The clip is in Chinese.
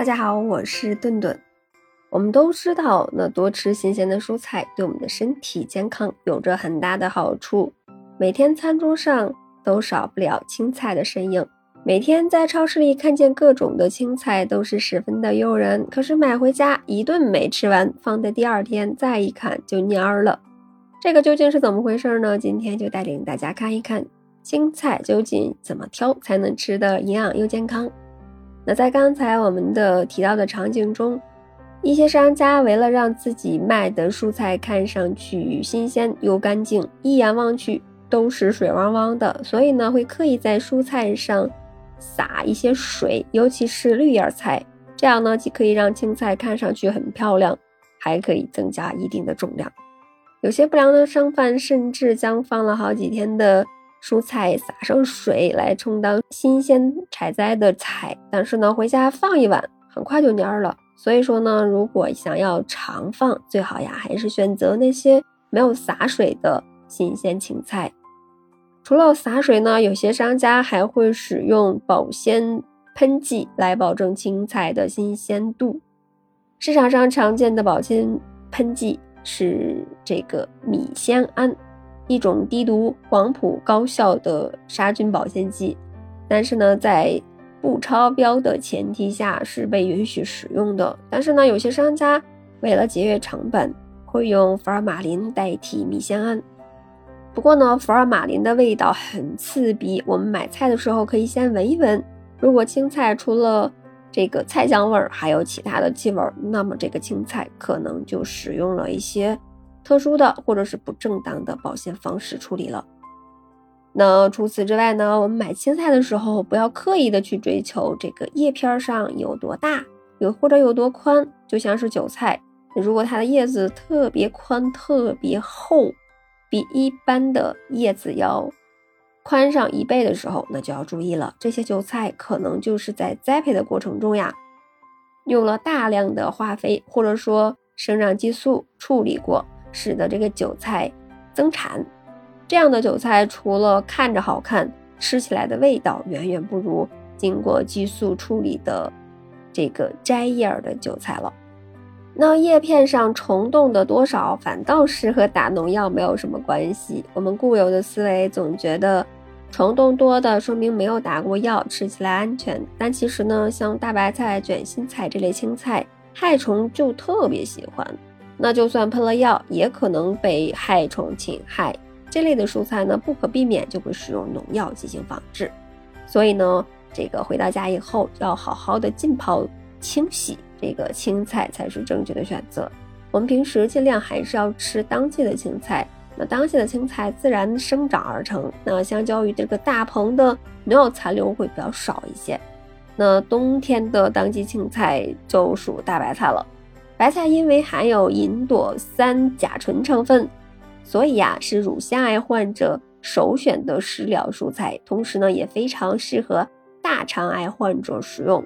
大家好，我是顿顿。我们都知道，那多吃新鲜的蔬菜对我们的身体健康有着很大的好处。每天餐桌上都少不了青菜的身影。每天在超市里看见各种的青菜，都是十分的诱人。可是买回家一顿没吃完，放在第二天再一看就蔫了。这个究竟是怎么回事呢？今天就带领大家看一看青菜究竟怎么挑才能吃的营养又健康。那在刚才我们的提到的场景中，一些商家为了让自己卖的蔬菜看上去新鲜又干净，一眼望去都是水汪汪的，所以呢会刻意在蔬菜上。撒一些水，尤其是绿叶菜，这样呢既可以让青菜看上去很漂亮，还可以增加一定的重量。有些不良的商贩甚至将放了好几天的蔬菜撒上水来充当新鲜采摘的菜，但是呢回家放一晚，很快就蔫了。所以说呢，如果想要长放，最好呀还是选择那些没有洒水的新鲜青菜。除了洒水呢，有些商家还会使用保鲜喷剂来保证青菜的新鲜度。市场上常见的保鲜喷剂是这个米酰胺，一种低毒、广谱、高效的杀菌保鲜剂。但是呢，在不超标的前提下是被允许使用的。但是呢，有些商家为了节约成本，会用福尔马林代替米酰胺。不过呢，福尔马林的味道很刺鼻。我们买菜的时候可以先闻一闻，如果青菜除了这个菜香味儿，还有其他的气味儿，那么这个青菜可能就使用了一些特殊的或者是不正当的保鲜方式处理了。那除此之外呢，我们买青菜的时候不要刻意的去追求这个叶片上有多大，有或者有多宽，就像是韭菜，如果它的叶子特别宽、特别厚。比一般的叶子要宽上一倍的时候，那就要注意了。这些韭菜可能就是在栽培的过程中呀，用了大量的化肥或者说生长激素处理过，使得这个韭菜增产。这样的韭菜除了看着好看，吃起来的味道远远不如经过激素处理的这个摘叶儿的韭菜了。那叶片上虫洞的多少，反倒是和打农药没有什么关系。我们固有的思维总觉得虫洞多的说明没有打过药，吃起来安全。但其实呢，像大白菜、卷心菜这类青菜，害虫就特别喜欢。那就算喷了药，也可能被害虫侵害。这类的蔬菜呢，不可避免就会使用农药进行防治。所以呢，这个回到家以后要好好的浸泡清洗。这个青菜才是正确的选择。我们平时尽量还是要吃当季的青菜。那当季的青菜自然生长而成，那相较于这个大棚的农药残留会比较少一些。那冬天的当季青菜就属大白菜了。白菜因为含有吲哚三甲醇成分，所以呀是乳腺癌患者首选的食疗蔬菜，同时呢也非常适合大肠癌患者食用。